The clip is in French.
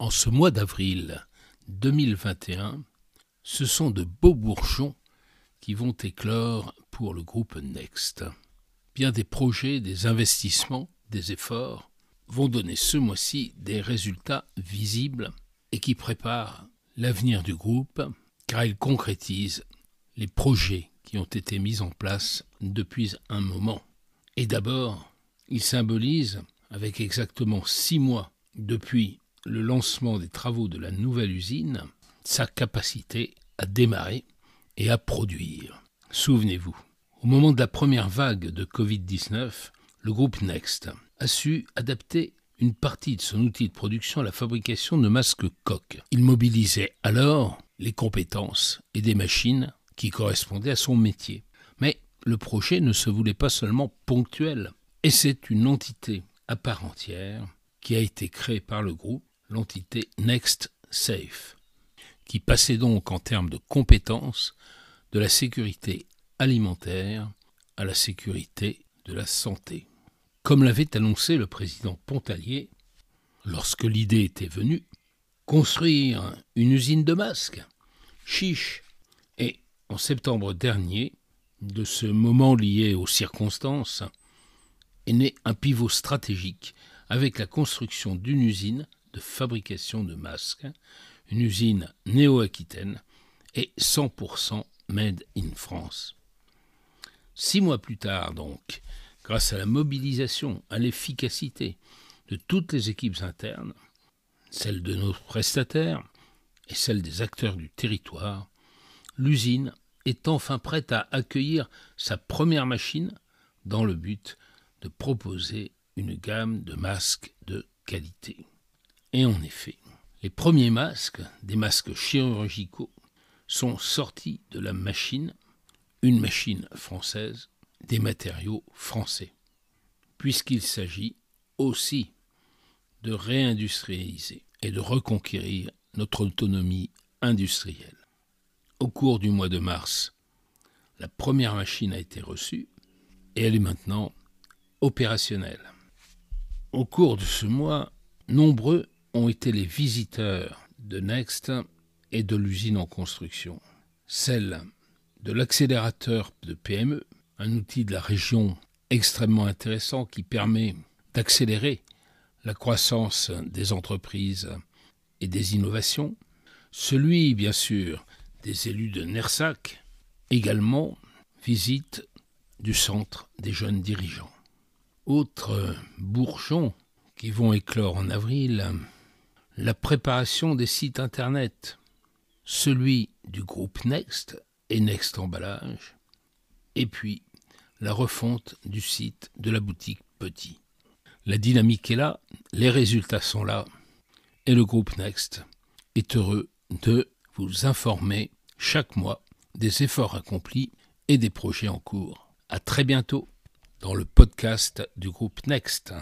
En ce mois d'avril 2021, ce sont de beaux bourgeons qui vont éclore pour le groupe Next. Bien des projets, des investissements, des efforts vont donner ce mois-ci des résultats visibles et qui préparent l'avenir du groupe car ils concrétisent les projets qui ont été mis en place depuis un moment. Et d'abord, ils symbolisent, avec exactement six mois depuis le lancement des travaux de la nouvelle usine, sa capacité à démarrer et à produire. Souvenez-vous, au moment de la première vague de Covid-19, le groupe Next a su adapter une partie de son outil de production à la fabrication de masques coques. Il mobilisait alors les compétences et des machines qui correspondaient à son métier. Mais le projet ne se voulait pas seulement ponctuel, et c'est une entité à part entière qui a été créée par le groupe, l'entité Next Safe, qui passait donc en termes de compétences de la sécurité alimentaire à la sécurité de la santé. Comme l'avait annoncé le président Pontalier, lorsque l'idée était venue, construire une usine de masques, chiche. Et en septembre dernier, de ce moment lié aux circonstances, est né un pivot stratégique avec la construction d'une usine de fabrication de masques, une usine néo-aquitaine et 100% made in France. Six mois plus tard, donc, grâce à la mobilisation, à l'efficacité de toutes les équipes internes, celles de nos prestataires et celles des acteurs du territoire, l'usine est enfin prête à accueillir sa première machine dans le but de proposer une gamme de masques de qualité. Et en effet, les premiers masques, des masques chirurgicaux, sont sortis de la machine, une machine française, des matériaux français, puisqu'il s'agit aussi de réindustrialiser et de reconquérir notre autonomie industrielle. Au cours du mois de mars, la première machine a été reçue et elle est maintenant opérationnelle. Au cours de ce mois, nombreux ont été les visiteurs de Next et de l'usine en construction. Celle de l'accélérateur de PME, un outil de la région extrêmement intéressant qui permet d'accélérer la croissance des entreprises et des innovations, celui bien sûr des élus de Nersac, également visite du centre des jeunes dirigeants. Autres bourgeons qui vont éclore en avril, la préparation des sites internet, celui du groupe Next et Next Emballage, et puis la refonte du site de la boutique Petit. La dynamique est là, les résultats sont là, et le groupe Next est heureux de vous informer chaque mois des efforts accomplis et des projets en cours. À très bientôt dans le podcast du groupe Next.